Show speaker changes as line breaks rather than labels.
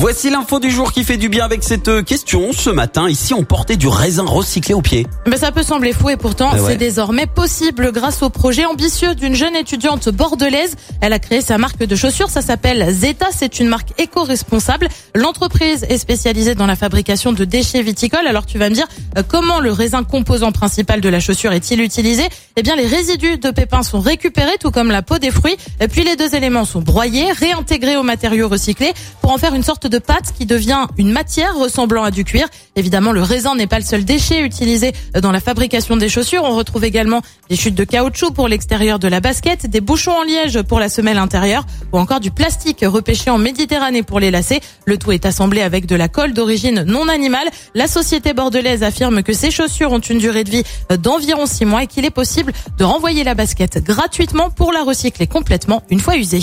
Voici l'info du jour qui fait du bien avec cette euh, question. Ce matin, ici, on portait du raisin recyclé au pied.
Mais ça peut sembler fou et pourtant
ouais.
c'est désormais possible grâce au projet ambitieux d'une jeune étudiante bordelaise. Elle a créé sa marque de chaussures, ça s'appelle Zeta, c'est une marque éco-responsable. L'entreprise est spécialisée dans la fabrication de déchets viticoles. Alors tu vas me dire euh, comment le raisin composant principal de la chaussure est-il utilisé? Eh bien les résidus de pépins sont récupérés tout comme la peau des fruits. Et puis les deux éléments sont broyés, réintégrés aux matériaux recyclés pour en faire une sorte de pâte qui devient une matière ressemblant à du cuir. Évidemment, le raisin n'est pas le seul déchet utilisé dans la fabrication des chaussures. On retrouve également des chutes de caoutchouc pour l'extérieur de la basket, des bouchons en liège pour la semelle intérieure ou encore du plastique repêché en Méditerranée pour les lacets. Le tout est assemblé avec de la colle d'origine non animale. La société bordelaise affirme que ces chaussures ont une durée de vie d'environ 6 mois et qu'il est possible de renvoyer la basket gratuitement pour la recycler complètement une fois usée.